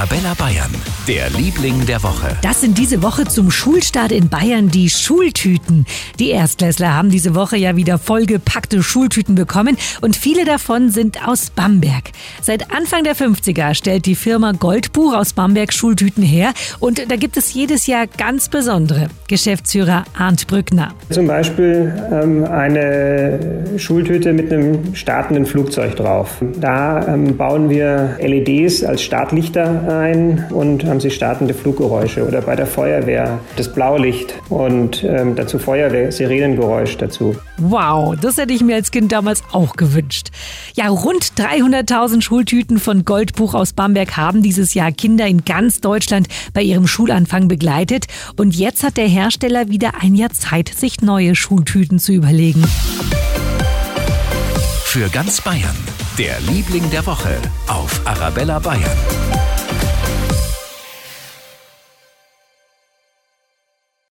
Arabella Bayern, der Liebling der Woche. Das sind diese Woche zum Schulstart in Bayern die Schultüten. Die Erstklässler haben diese Woche ja wieder vollgepackte Schultüten bekommen und viele davon sind aus Bamberg. Seit Anfang der 50er stellt die Firma Goldbuch aus Bamberg Schultüten her und da gibt es jedes Jahr ganz besondere. Geschäftsführer Arndt Brückner. Zum Beispiel ähm, eine Schultüte mit einem startenden Flugzeug drauf. Da ähm, bauen wir LEDs als Startlichter ein und haben sie startende Fluggeräusche. Oder bei der Feuerwehr das Blaulicht und ähm, dazu Feuerwehr-Sirenengeräusch dazu. Wow, das hätte ich mir als Kind damals auch gewünscht. Ja, rund 300.000 Schultüten von Goldbuch aus Bamberg haben dieses Jahr Kinder in ganz Deutschland bei ihrem Schulanfang begleitet. Und jetzt hat der Hersteller wieder ein Jahr Zeit, sich neue Schultüten zu überlegen. Für ganz Bayern, der Liebling der Woche auf Arabella Bayern.